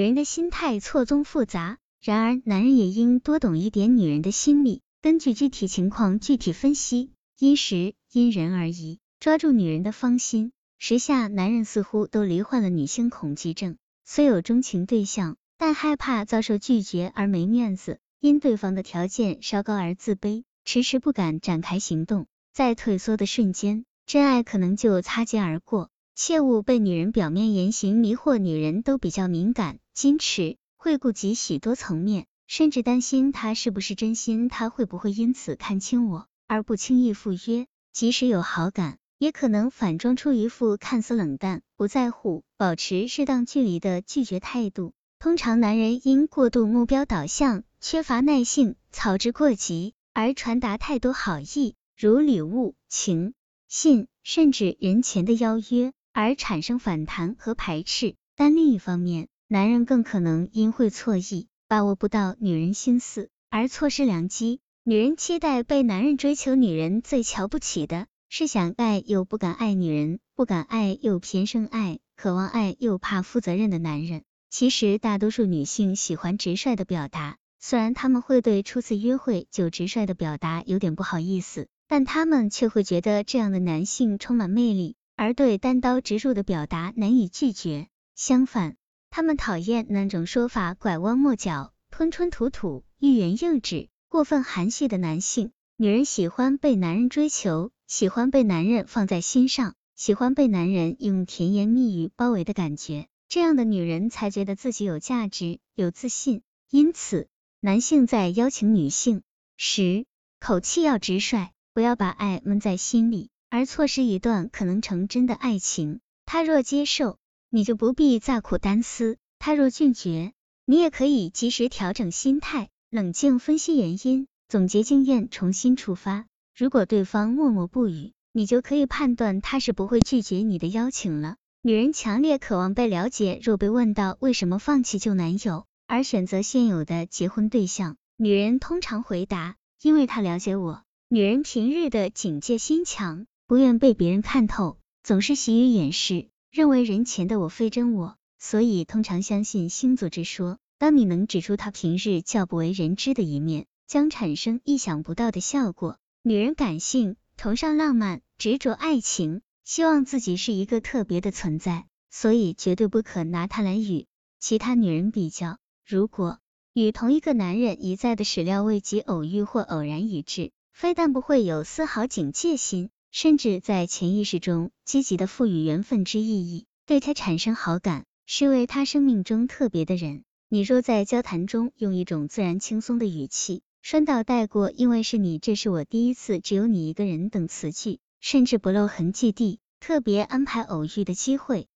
女人的心态错综复杂，然而男人也应多懂一点女人的心理，根据具体情况具体分析，因时因人而异，抓住女人的芳心。时下男人似乎都罹患了女性恐惧症，虽有钟情对象，但害怕遭受拒绝而没面子，因对方的条件稍高而自卑，迟迟不敢展开行动。在退缩的瞬间，真爱可能就擦肩而过。切勿被女人表面言行迷惑，女人都比较敏感、矜持，会顾及许多层面，甚至担心他是不是真心，他会不会因此看清我而不轻易赴约，即使有好感。也可能反装出一副看似冷淡、不在乎、保持适当距离的拒绝态度。通常男人因过度目标导向、缺乏耐性、操之过急，而传达太多好意，如礼物、情信，甚至人前的邀约，而产生反弹和排斥。但另一方面，男人更可能因会错意，把握不到女人心思，而错失良机。女人期待被男人追求，女人最瞧不起的。是想爱又不敢爱女人，不敢爱又偏生爱，渴望爱又怕负责任的男人。其实大多数女性喜欢直率的表达，虽然他们会对初次约会就直率的表达有点不好意思，但他们却会觉得这样的男性充满魅力，而对单刀直入的表达难以拒绝。相反，他们讨厌那种说法拐弯抹角、吞吞吐吐、欲言又止、过分含蓄的男性。女人喜欢被男人追求。喜欢被男人放在心上，喜欢被男人用甜言蜜语包围的感觉，这样的女人才觉得自己有价值、有自信。因此，男性在邀请女性时，口气要直率，不要把爱闷在心里，而错失一段可能成真的爱情。他若接受，你就不必再苦单思；他若拒绝，你也可以及时调整心态，冷静分析原因，总结经验，重新出发。如果对方默默不语，你就可以判断他是不会拒绝你的邀请了。女人强烈渴望被了解，若被问到为什么放弃旧男友而选择现有的结婚对象，女人通常回答：因为他了解我。女人平日的警戒心强，不愿被别人看透，总是习于掩饰，认为人前的我非真我，所以通常相信星座之说。当你能指出他平日较不为人知的一面，将产生意想不到的效果。女人感性，崇尚浪漫，执着爱情，希望自己是一个特别的存在，所以绝对不可拿她来与其他女人比较。如果与同一个男人一再的始料未及偶遇或偶然一致，非但不会有丝毫警戒心，甚至在潜意识中积极的赋予缘分之意义，对他产生好感，是为他生命中特别的人。你若在交谈中用一种自然轻松的语气。顺道带过，因为是你，这是我第一次，只有你一个人等词句，甚至不露痕迹地特别安排偶遇的机会，